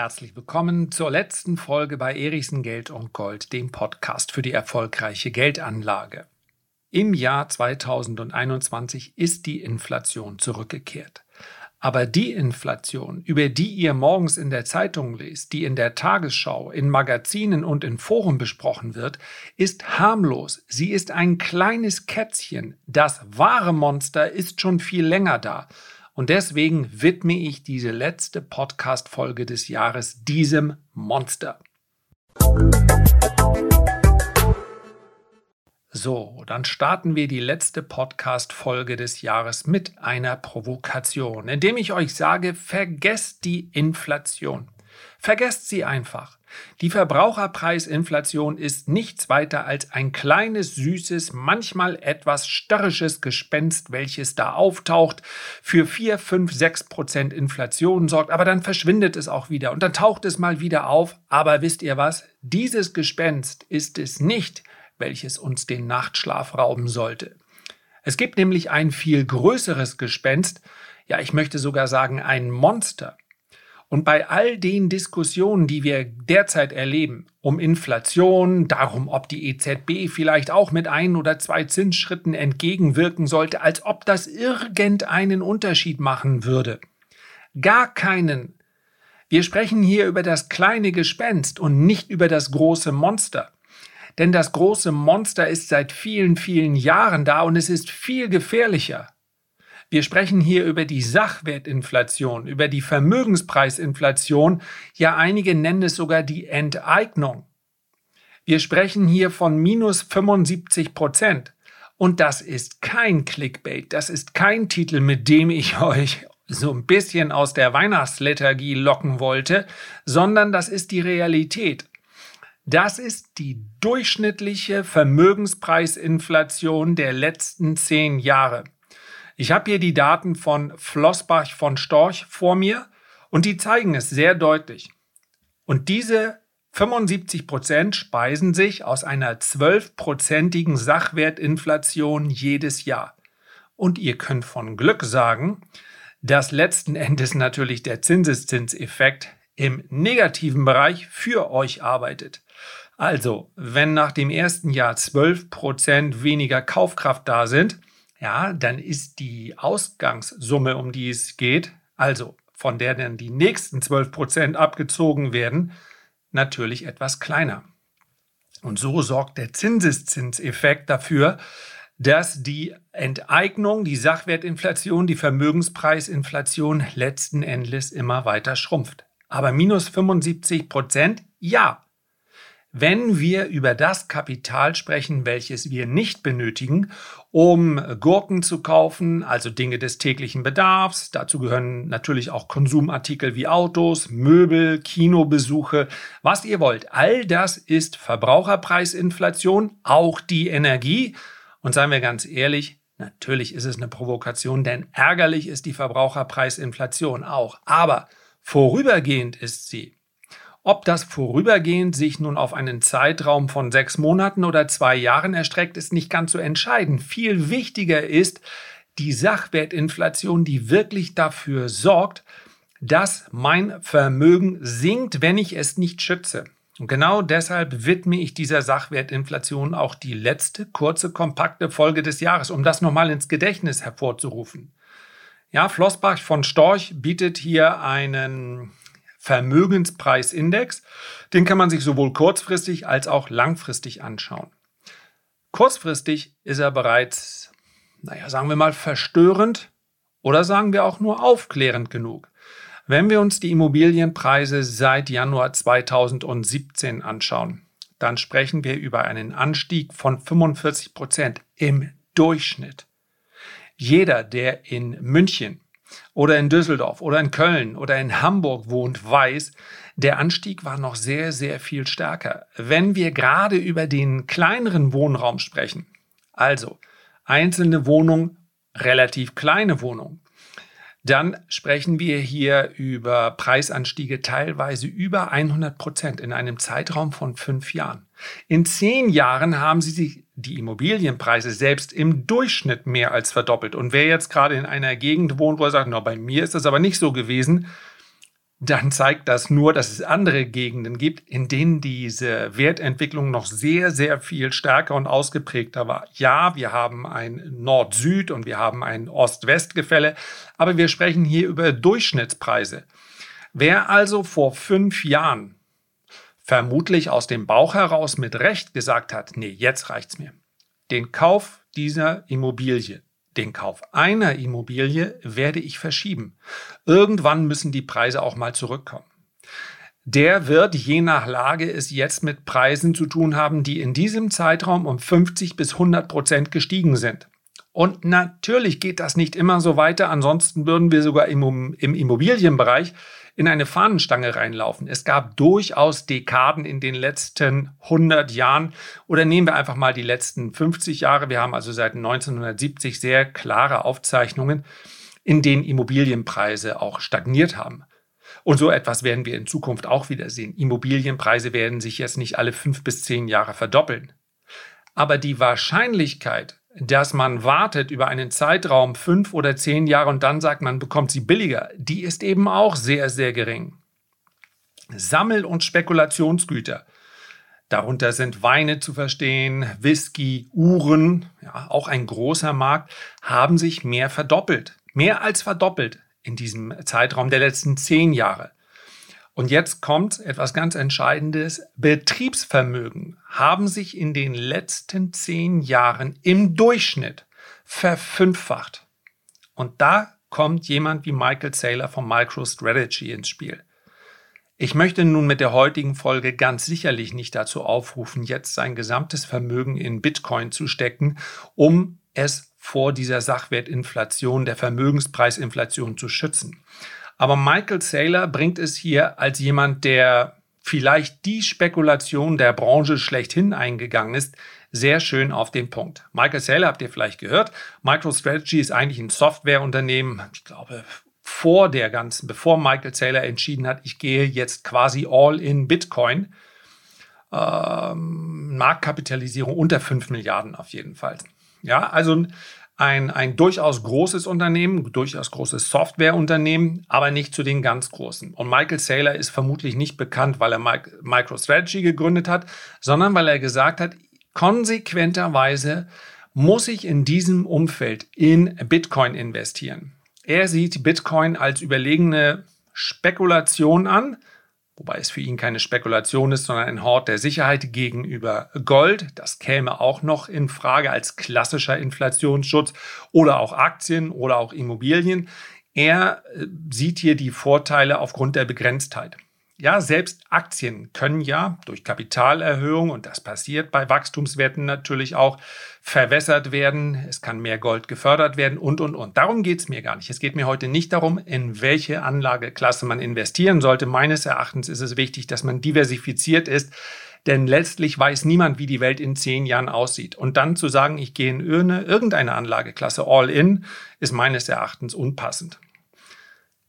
Herzlich willkommen zur letzten Folge bei Erichsen Geld und Gold, dem Podcast für die erfolgreiche Geldanlage. Im Jahr 2021 ist die Inflation zurückgekehrt. Aber die Inflation, über die ihr morgens in der Zeitung lest, die in der Tagesschau, in Magazinen und in Foren besprochen wird, ist harmlos. Sie ist ein kleines Kätzchen. Das wahre Monster ist schon viel länger da. Und deswegen widme ich diese letzte Podcast-Folge des Jahres diesem Monster. So, dann starten wir die letzte Podcast-Folge des Jahres mit einer Provokation, indem ich euch sage, vergesst die Inflation. Vergesst sie einfach. Die Verbraucherpreisinflation ist nichts weiter als ein kleines, süßes, manchmal etwas störrisches Gespenst, welches da auftaucht, für 4, 5, 6 Prozent Inflation sorgt, aber dann verschwindet es auch wieder und dann taucht es mal wieder auf. Aber wisst ihr was? Dieses Gespenst ist es nicht, welches uns den Nachtschlaf rauben sollte. Es gibt nämlich ein viel größeres Gespenst, ja, ich möchte sogar sagen ein Monster. Und bei all den Diskussionen, die wir derzeit erleben, um Inflation, darum, ob die EZB vielleicht auch mit ein oder zwei Zinsschritten entgegenwirken sollte, als ob das irgendeinen Unterschied machen würde. Gar keinen. Wir sprechen hier über das kleine Gespenst und nicht über das große Monster. Denn das große Monster ist seit vielen, vielen Jahren da und es ist viel gefährlicher. Wir sprechen hier über die Sachwertinflation, über die Vermögenspreisinflation, ja einige nennen es sogar die Enteignung. Wir sprechen hier von minus 75 Prozent. Und das ist kein Clickbait, das ist kein Titel, mit dem ich euch so ein bisschen aus der Weihnachtslethargie locken wollte, sondern das ist die Realität. Das ist die durchschnittliche Vermögenspreisinflation der letzten zehn Jahre. Ich habe hier die Daten von Flossbach von Storch vor mir und die zeigen es sehr deutlich. Und diese 75 Prozent speisen sich aus einer 12-prozentigen Sachwertinflation jedes Jahr. Und ihr könnt von Glück sagen, dass letzten Endes natürlich der Zinseszinseffekt im negativen Bereich für euch arbeitet. Also, wenn nach dem ersten Jahr 12 Prozent weniger Kaufkraft da sind, ja, dann ist die Ausgangssumme, um die es geht, also von der dann die nächsten 12 Prozent abgezogen werden, natürlich etwas kleiner. Und so sorgt der Zinseszinseffekt dafür, dass die Enteignung, die Sachwertinflation, die Vermögenspreisinflation letzten Endes immer weiter schrumpft. Aber minus 75 Prozent, ja, wenn wir über das Kapital sprechen, welches wir nicht benötigen, um Gurken zu kaufen, also Dinge des täglichen Bedarfs. Dazu gehören natürlich auch Konsumartikel wie Autos, Möbel, Kinobesuche, was ihr wollt. All das ist Verbraucherpreisinflation, auch die Energie. Und seien wir ganz ehrlich, natürlich ist es eine Provokation, denn ärgerlich ist die Verbraucherpreisinflation auch. Aber vorübergehend ist sie. Ob das vorübergehend sich nun auf einen Zeitraum von sechs Monaten oder zwei Jahren erstreckt, ist nicht ganz so entscheidend. Viel wichtiger ist die Sachwertinflation, die wirklich dafür sorgt, dass mein Vermögen sinkt, wenn ich es nicht schütze. Und genau deshalb widme ich dieser Sachwertinflation auch die letzte kurze, kompakte Folge des Jahres, um das nochmal ins Gedächtnis hervorzurufen. Ja, Flossbach von Storch bietet hier einen Vermögenspreisindex. Den kann man sich sowohl kurzfristig als auch langfristig anschauen. Kurzfristig ist er bereits, naja, sagen wir mal, verstörend oder sagen wir auch nur aufklärend genug. Wenn wir uns die Immobilienpreise seit Januar 2017 anschauen, dann sprechen wir über einen Anstieg von 45 Prozent im Durchschnitt. Jeder, der in München oder in Düsseldorf oder in Köln oder in Hamburg wohnt, weiß, der Anstieg war noch sehr, sehr viel stärker. Wenn wir gerade über den kleineren Wohnraum sprechen, also einzelne Wohnungen, relativ kleine Wohnungen, dann sprechen wir hier über Preisanstiege teilweise über 100 Prozent in einem Zeitraum von fünf Jahren. In zehn Jahren haben sie sich die Immobilienpreise selbst im Durchschnitt mehr als verdoppelt. Und wer jetzt gerade in einer Gegend wohnt, wo er sagt, no, bei mir ist das aber nicht so gewesen, dann zeigt das nur, dass es andere Gegenden gibt, in denen diese Wertentwicklung noch sehr, sehr viel stärker und ausgeprägter war. Ja, wir haben ein Nord-Süd und wir haben ein Ost-West-Gefälle, aber wir sprechen hier über Durchschnittspreise. Wer also vor fünf Jahren vermutlich aus dem Bauch heraus mit Recht gesagt hat, nee, jetzt reicht's mir, den Kauf dieser Immobilie den Kauf einer Immobilie werde ich verschieben. Irgendwann müssen die Preise auch mal zurückkommen. Der wird je nach Lage es jetzt mit Preisen zu tun haben, die in diesem Zeitraum um 50 bis 100 Prozent gestiegen sind. Und natürlich geht das nicht immer so weiter, ansonsten würden wir sogar im, im Immobilienbereich in eine Fahnenstange reinlaufen. Es gab durchaus Dekaden in den letzten 100 Jahren oder nehmen wir einfach mal die letzten 50 Jahre. Wir haben also seit 1970 sehr klare Aufzeichnungen, in denen Immobilienpreise auch stagniert haben. Und so etwas werden wir in Zukunft auch wieder sehen. Immobilienpreise werden sich jetzt nicht alle fünf bis zehn Jahre verdoppeln. Aber die Wahrscheinlichkeit, dass man wartet über einen Zeitraum fünf oder zehn Jahre und dann sagt, man bekommt sie billiger, die ist eben auch sehr, sehr gering. Sammel- und Spekulationsgüter. Darunter sind Weine zu verstehen, Whisky, Uhren, ja, auch ein großer Markt, haben sich mehr verdoppelt. Mehr als verdoppelt in diesem Zeitraum der letzten zehn Jahre. Und jetzt kommt etwas ganz Entscheidendes. Betriebsvermögen haben sich in den letzten zehn Jahren im Durchschnitt verfünffacht. Und da kommt jemand wie Michael Saylor von MicroStrategy ins Spiel. Ich möchte nun mit der heutigen Folge ganz sicherlich nicht dazu aufrufen, jetzt sein gesamtes Vermögen in Bitcoin zu stecken, um es vor dieser Sachwertinflation, der Vermögenspreisinflation zu schützen. Aber Michael Saylor bringt es hier als jemand, der vielleicht die Spekulation der Branche schlechthin eingegangen ist, sehr schön auf den Punkt. Michael Saylor habt ihr vielleicht gehört. MicroStrategy ist eigentlich ein Softwareunternehmen. Ich glaube, vor der ganzen, bevor Michael Saylor entschieden hat, ich gehe jetzt quasi all in Bitcoin. Ähm, Marktkapitalisierung unter 5 Milliarden auf jeden Fall. Ja, also ein, ein durchaus großes Unternehmen, durchaus großes Softwareunternehmen, aber nicht zu den ganz großen. Und Michael Saylor ist vermutlich nicht bekannt, weil er MicroStrategy gegründet hat, sondern weil er gesagt hat, konsequenterweise muss ich in diesem Umfeld in Bitcoin investieren. Er sieht Bitcoin als überlegene Spekulation an, wobei es für ihn keine Spekulation ist, sondern ein Hort der Sicherheit gegenüber Gold. Das käme auch noch in Frage als klassischer Inflationsschutz oder auch Aktien oder auch Immobilien. Er äh, sieht hier die Vorteile aufgrund der Begrenztheit. Ja, selbst Aktien können ja durch Kapitalerhöhung, und das passiert bei Wachstumswerten natürlich auch, verwässert werden. Es kann mehr Gold gefördert werden und, und, und. Darum geht es mir gar nicht. Es geht mir heute nicht darum, in welche Anlageklasse man investieren sollte. Meines Erachtens ist es wichtig, dass man diversifiziert ist. Denn letztlich weiß niemand, wie die Welt in zehn Jahren aussieht. Und dann zu sagen, ich gehe in irgendeine Anlageklasse all in, ist meines Erachtens unpassend.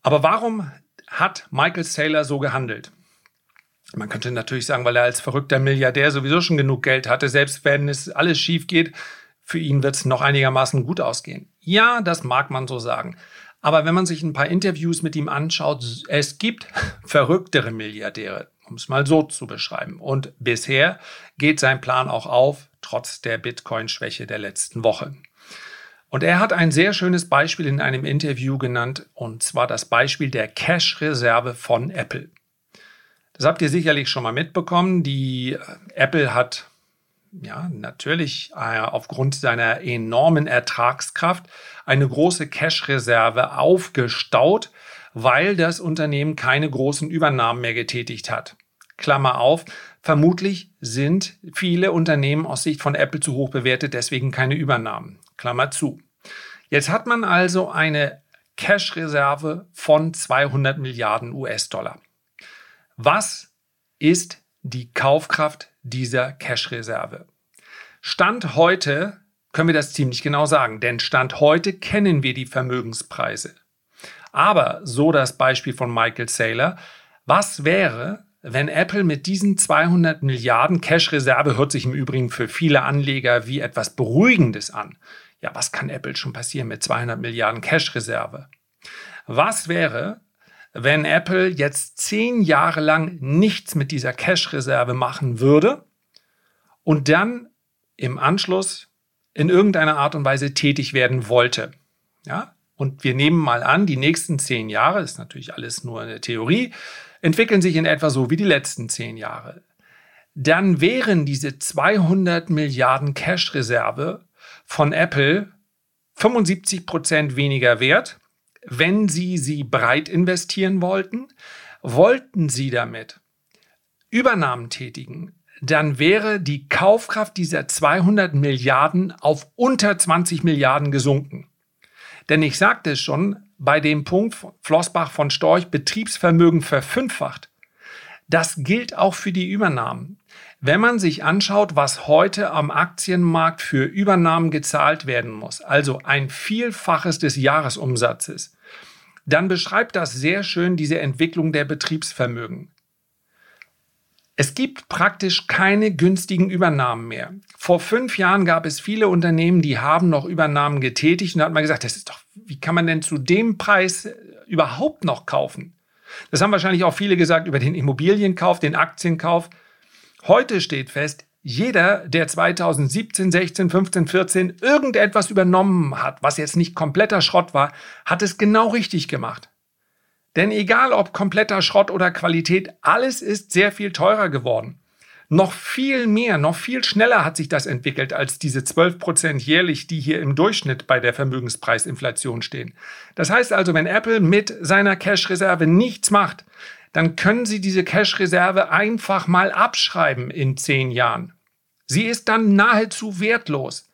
Aber warum hat Michael Saylor so gehandelt? Man könnte natürlich sagen, weil er als verrückter Milliardär sowieso schon genug Geld hatte, selbst wenn es alles schief geht, für ihn wird es noch einigermaßen gut ausgehen. Ja, das mag man so sagen. Aber wenn man sich ein paar Interviews mit ihm anschaut, es gibt verrücktere Milliardäre, um es mal so zu beschreiben. Und bisher geht sein Plan auch auf, trotz der Bitcoin-Schwäche der letzten Woche. Und er hat ein sehr schönes Beispiel in einem Interview genannt, und zwar das Beispiel der Cash-Reserve von Apple. Das habt ihr sicherlich schon mal mitbekommen. Die äh, Apple hat ja natürlich äh, aufgrund seiner enormen Ertragskraft eine große Cash-Reserve aufgestaut, weil das Unternehmen keine großen Übernahmen mehr getätigt hat. Klammer auf, vermutlich sind viele Unternehmen aus Sicht von Apple zu hoch bewertet, deswegen keine Übernahmen. Klammer zu. Jetzt hat man also eine Cash-Reserve von 200 Milliarden US-Dollar. Was ist die Kaufkraft dieser Cash-Reserve? Stand heute können wir das ziemlich genau sagen, denn Stand heute kennen wir die Vermögenspreise. Aber so das Beispiel von Michael Saylor, was wäre, wenn Apple mit diesen 200 Milliarden Cash-Reserve hört sich im Übrigen für viele Anleger wie etwas Beruhigendes an ja, was kann Apple schon passieren mit 200 Milliarden Cash-Reserve? Was wäre, wenn Apple jetzt zehn Jahre lang nichts mit dieser Cash-Reserve machen würde und dann im Anschluss in irgendeiner Art und Weise tätig werden wollte. Ja? Und wir nehmen mal an, die nächsten zehn Jahre, ist natürlich alles nur eine Theorie, entwickeln sich in etwa so wie die letzten zehn Jahre. Dann wären diese 200 Milliarden Cash-Reserve von Apple 75 Prozent weniger wert wenn Sie sie breit investieren wollten, wollten Sie damit Übernahmen tätigen, dann wäre die Kaufkraft dieser 200 Milliarden auf unter 20 Milliarden gesunken. Denn ich sagte es schon, bei dem Punkt Flossbach von Storch Betriebsvermögen verfünffacht. Das gilt auch für die Übernahmen. Wenn man sich anschaut, was heute am Aktienmarkt für Übernahmen gezahlt werden muss, also ein Vielfaches des Jahresumsatzes, dann beschreibt das sehr schön diese Entwicklung der Betriebsvermögen. Es gibt praktisch keine günstigen Übernahmen mehr. Vor fünf Jahren gab es viele Unternehmen, die haben noch Übernahmen getätigt und da hat man gesagt, das ist doch, wie kann man denn zu dem Preis überhaupt noch kaufen? Das haben wahrscheinlich auch viele gesagt über den Immobilienkauf, den Aktienkauf. Heute steht fest, jeder, der 2017, 16, 15, 14 irgendetwas übernommen hat, was jetzt nicht kompletter Schrott war, hat es genau richtig gemacht. Denn egal ob kompletter Schrott oder Qualität, alles ist sehr viel teurer geworden. Noch viel mehr, noch viel schneller hat sich das entwickelt als diese 12 Prozent jährlich, die hier im Durchschnitt bei der Vermögenspreisinflation stehen. Das heißt also, wenn Apple mit seiner Cash-Reserve nichts macht, dann können Sie diese Cash-Reserve einfach mal abschreiben in zehn Jahren. Sie ist dann nahezu wertlos,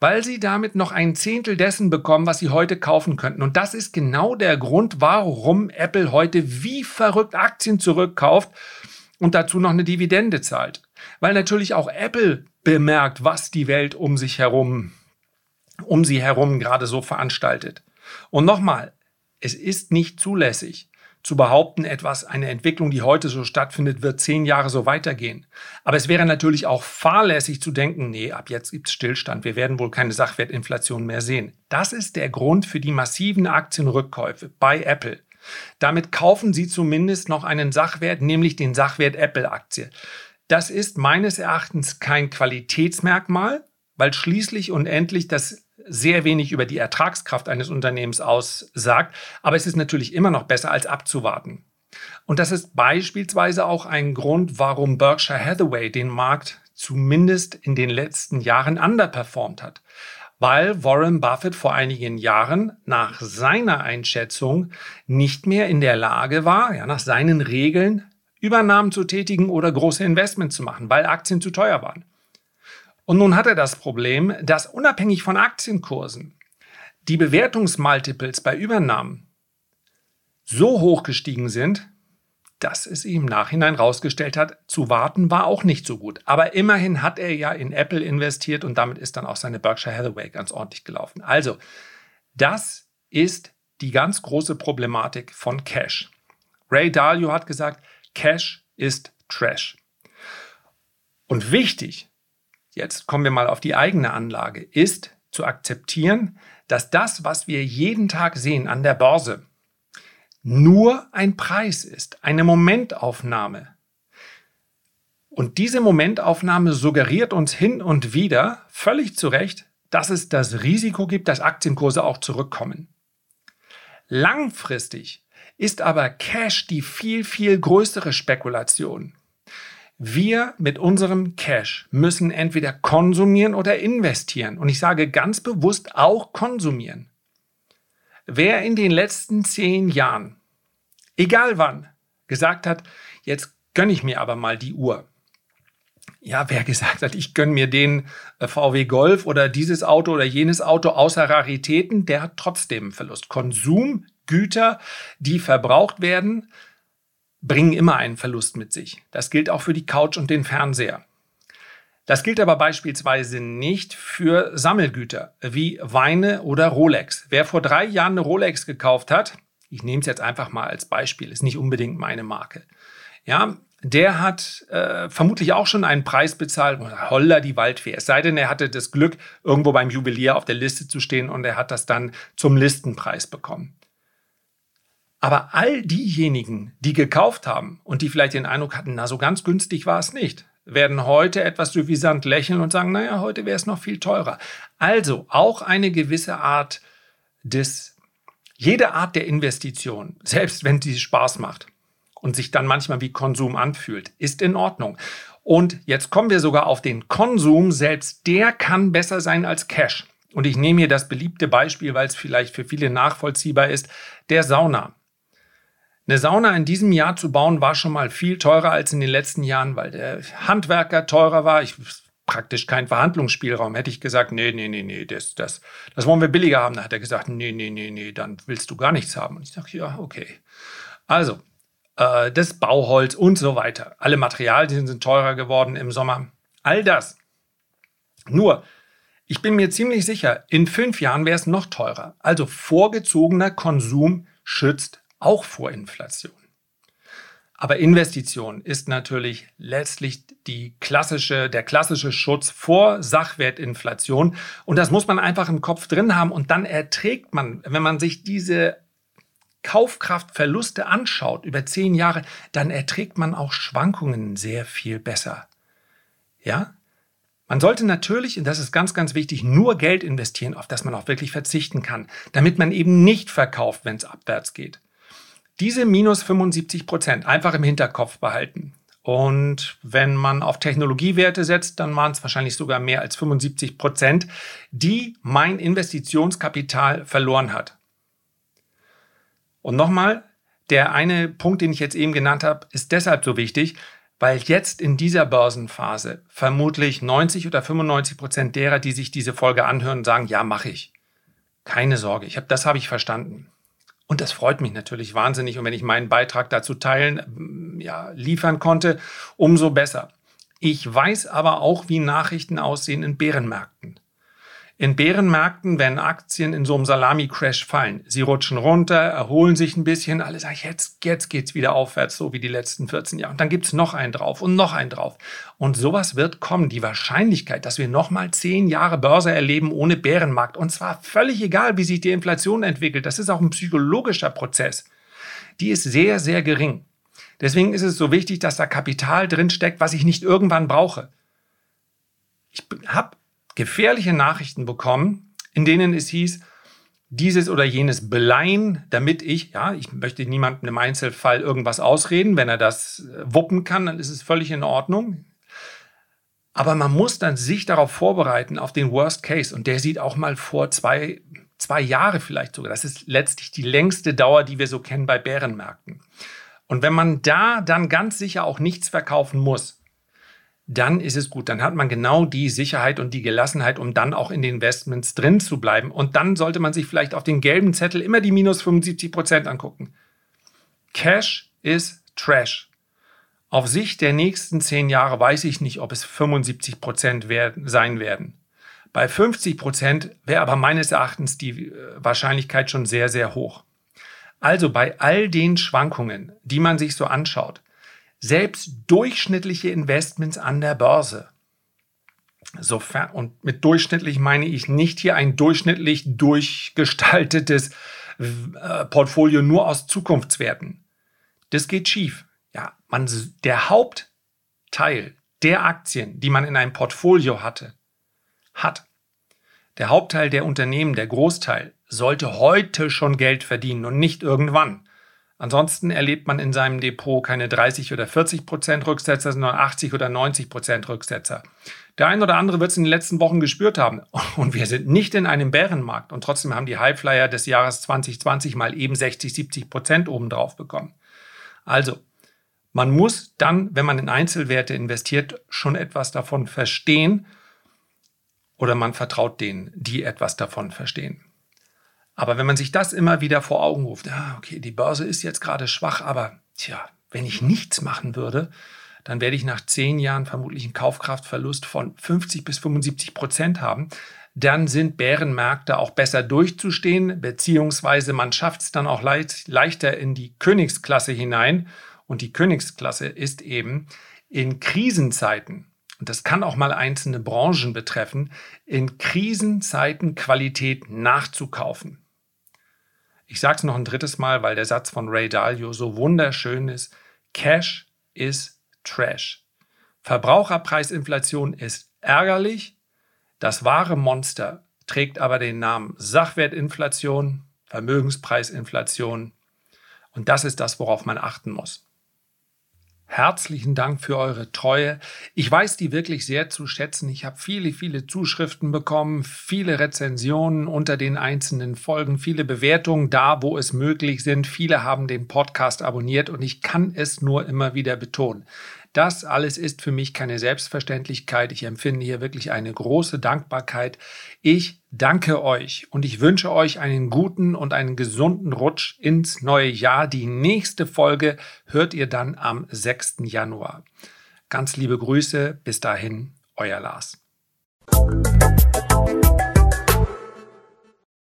weil Sie damit noch ein Zehntel dessen bekommen, was Sie heute kaufen könnten. Und das ist genau der Grund, warum Apple heute wie verrückt Aktien zurückkauft und dazu noch eine Dividende zahlt. Weil natürlich auch Apple bemerkt, was die Welt um sich herum, um sie herum gerade so veranstaltet. Und nochmal, es ist nicht zulässig, zu behaupten, etwas, eine Entwicklung, die heute so stattfindet, wird zehn Jahre so weitergehen. Aber es wäre natürlich auch fahrlässig zu denken, nee, ab jetzt gibt es Stillstand, wir werden wohl keine Sachwertinflation mehr sehen. Das ist der Grund für die massiven Aktienrückkäufe bei Apple. Damit kaufen Sie zumindest noch einen Sachwert, nämlich den Sachwert Apple-Aktie. Das ist meines Erachtens kein Qualitätsmerkmal, weil schließlich und endlich das sehr wenig über die Ertragskraft eines Unternehmens aussagt, aber es ist natürlich immer noch besser als abzuwarten. Und das ist beispielsweise auch ein Grund, warum Berkshire Hathaway den Markt zumindest in den letzten Jahren underperformt hat. Weil Warren Buffett vor einigen Jahren nach seiner Einschätzung nicht mehr in der Lage war, ja, nach seinen Regeln Übernahmen zu tätigen oder große Investments zu machen, weil Aktien zu teuer waren. Und nun hat er das Problem, dass unabhängig von Aktienkursen die Bewertungsmultiples bei Übernahmen so hoch gestiegen sind, dass es ihm Nachhinein rausgestellt hat, zu warten war auch nicht so gut. Aber immerhin hat er ja in Apple investiert und damit ist dann auch seine Berkshire Hathaway ganz ordentlich gelaufen. Also, das ist die ganz große Problematik von Cash. Ray Dalio hat gesagt, Cash ist Trash. Und wichtig jetzt kommen wir mal auf die eigene Anlage, ist zu akzeptieren, dass das, was wir jeden Tag sehen an der Börse, nur ein Preis ist, eine Momentaufnahme. Und diese Momentaufnahme suggeriert uns hin und wieder, völlig zu Recht, dass es das Risiko gibt, dass Aktienkurse auch zurückkommen. Langfristig ist aber Cash die viel, viel größere Spekulation. Wir mit unserem Cash müssen entweder konsumieren oder investieren. Und ich sage ganz bewusst auch konsumieren. Wer in den letzten zehn Jahren, egal wann, gesagt hat, jetzt gönne ich mir aber mal die Uhr. Ja, wer gesagt hat, ich gönne mir den äh, VW Golf oder dieses Auto oder jenes Auto außer Raritäten, der hat trotzdem Verlust. Konsumgüter, die verbraucht werden, bringen immer einen Verlust mit sich. Das gilt auch für die Couch und den Fernseher. Das gilt aber beispielsweise nicht für Sammelgüter wie Weine oder Rolex. Wer vor drei Jahren eine Rolex gekauft hat, ich nehme es jetzt einfach mal als Beispiel, ist nicht unbedingt meine Marke. Ja, der hat äh, vermutlich auch schon einen Preis bezahlt, holla die Waldfee. Es sei denn, er hatte das Glück, irgendwo beim Juwelier auf der Liste zu stehen und er hat das dann zum Listenpreis bekommen. Aber all diejenigen, die gekauft haben und die vielleicht den Eindruck hatten, na so ganz günstig war es nicht, werden heute etwas suffisant lächeln und sagen, naja, heute wäre es noch viel teurer. Also auch eine gewisse Art des, jede Art der Investition, selbst wenn sie Spaß macht und sich dann manchmal wie Konsum anfühlt, ist in Ordnung. Und jetzt kommen wir sogar auf den Konsum, selbst der kann besser sein als Cash. Und ich nehme hier das beliebte Beispiel, weil es vielleicht für viele nachvollziehbar ist, der Sauna. Eine Sauna in diesem Jahr zu bauen war schon mal viel teurer als in den letzten Jahren, weil der Handwerker teurer war. Ich praktisch kein Verhandlungsspielraum. Hätte ich gesagt, nee, nee, nee, nee, das, das, das wollen wir billiger haben. Dann hat er gesagt, nee, nee, nee, nee, dann willst du gar nichts haben. Und ich sage, ja, okay. Also, äh, das Bauholz und so weiter. Alle Materialien sind teurer geworden im Sommer. All das. Nur, ich bin mir ziemlich sicher, in fünf Jahren wäre es noch teurer. Also vorgezogener Konsum schützt auch vor Inflation. Aber Investition ist natürlich letztlich die klassische, der klassische Schutz vor Sachwertinflation. Und das muss man einfach im Kopf drin haben. Und dann erträgt man, wenn man sich diese Kaufkraftverluste anschaut über zehn Jahre, dann erträgt man auch Schwankungen sehr viel besser. Ja? Man sollte natürlich, und das ist ganz, ganz wichtig, nur Geld investieren, auf das man auch wirklich verzichten kann, damit man eben nicht verkauft, wenn es abwärts geht. Diese minus 75 Prozent einfach im Hinterkopf behalten. Und wenn man auf Technologiewerte setzt, dann waren es wahrscheinlich sogar mehr als 75 Prozent, die mein Investitionskapital verloren hat. Und nochmal, der eine Punkt, den ich jetzt eben genannt habe, ist deshalb so wichtig, weil jetzt in dieser Börsenphase vermutlich 90 oder 95 Prozent derer, die sich diese Folge anhören, sagen, ja, mache ich. Keine Sorge, ich hab, das habe ich verstanden. Und das freut mich natürlich wahnsinnig. Und wenn ich meinen Beitrag dazu teilen, ja, liefern konnte, umso besser. Ich weiß aber auch, wie Nachrichten aussehen in Bärenmärkten. In Bärenmärkten, wenn Aktien in so einem Salami-Crash fallen, sie rutschen runter, erholen sich ein bisschen, alle sagen, jetzt, jetzt geht's wieder aufwärts, so wie die letzten 14 Jahre. Und dann gibt's noch einen drauf und noch einen drauf. Und sowas wird kommen. Die Wahrscheinlichkeit, dass wir nochmal zehn Jahre Börse erleben ohne Bärenmarkt, und zwar völlig egal, wie sich die Inflation entwickelt, das ist auch ein psychologischer Prozess, die ist sehr, sehr gering. Deswegen ist es so wichtig, dass da Kapital drin steckt, was ich nicht irgendwann brauche. Ich habe gefährliche Nachrichten bekommen, in denen es hieß, dieses oder jenes beleihen, damit ich, ja, ich möchte niemandem im Einzelfall irgendwas ausreden, wenn er das äh, wuppen kann, dann ist es völlig in Ordnung. Aber man muss dann sich darauf vorbereiten, auf den Worst Case. Und der sieht auch mal vor zwei, zwei Jahre vielleicht sogar. Das ist letztlich die längste Dauer, die wir so kennen bei Bärenmärkten. Und wenn man da dann ganz sicher auch nichts verkaufen muss, dann ist es gut. Dann hat man genau die Sicherheit und die Gelassenheit, um dann auch in den Investments drin zu bleiben. Und dann sollte man sich vielleicht auf den gelben Zettel immer die minus 75 Prozent angucken. Cash ist Trash. Auf Sicht der nächsten zehn Jahre weiß ich nicht, ob es 75 Prozent sein werden. Bei 50 Prozent wäre aber meines Erachtens die äh, Wahrscheinlichkeit schon sehr, sehr hoch. Also bei all den Schwankungen, die man sich so anschaut, selbst durchschnittliche Investments an der Börse. Sofern, und mit durchschnittlich meine ich nicht hier ein durchschnittlich durchgestaltetes äh, Portfolio nur aus Zukunftswerten. Das geht schief. Ja, man, der Hauptteil der Aktien, die man in einem Portfolio hatte, hat, der Hauptteil der Unternehmen, der Großteil, sollte heute schon Geld verdienen und nicht irgendwann. Ansonsten erlebt man in seinem Depot keine 30 oder 40 Prozent Rücksetzer, sondern 80 oder 90 Prozent Rücksetzer. Der ein oder andere wird es in den letzten Wochen gespürt haben. Und wir sind nicht in einem Bärenmarkt. Und trotzdem haben die Highflyer des Jahres 2020 mal eben 60, 70 Prozent obendrauf bekommen. Also, man muss dann, wenn man in Einzelwerte investiert, schon etwas davon verstehen. Oder man vertraut denen, die etwas davon verstehen. Aber wenn man sich das immer wieder vor Augen ruft, ja, okay, die Börse ist jetzt gerade schwach, aber tja, wenn ich nichts machen würde, dann werde ich nach zehn Jahren vermutlich einen Kaufkraftverlust von 50 bis 75 Prozent haben. Dann sind Bärenmärkte auch besser durchzustehen, beziehungsweise man schafft es dann auch leicht, leichter in die Königsklasse hinein. Und die Königsklasse ist eben in Krisenzeiten, und das kann auch mal einzelne Branchen betreffen, in Krisenzeiten Qualität nachzukaufen. Ich sage es noch ein drittes Mal, weil der Satz von Ray Dalio so wunderschön ist. Cash is Trash. Verbraucherpreisinflation ist ärgerlich. Das wahre Monster trägt aber den Namen Sachwertinflation, Vermögenspreisinflation. Und das ist das, worauf man achten muss. Herzlichen Dank für eure Treue. Ich weiß die wirklich sehr zu schätzen. Ich habe viele, viele Zuschriften bekommen, viele Rezensionen unter den einzelnen Folgen, viele Bewertungen da, wo es möglich sind. Viele haben den Podcast abonniert und ich kann es nur immer wieder betonen. Das alles ist für mich keine Selbstverständlichkeit. Ich empfinde hier wirklich eine große Dankbarkeit. Ich danke euch und ich wünsche euch einen guten und einen gesunden Rutsch ins neue Jahr. Die nächste Folge hört ihr dann am 6. Januar. Ganz liebe Grüße. Bis dahin, euer Lars.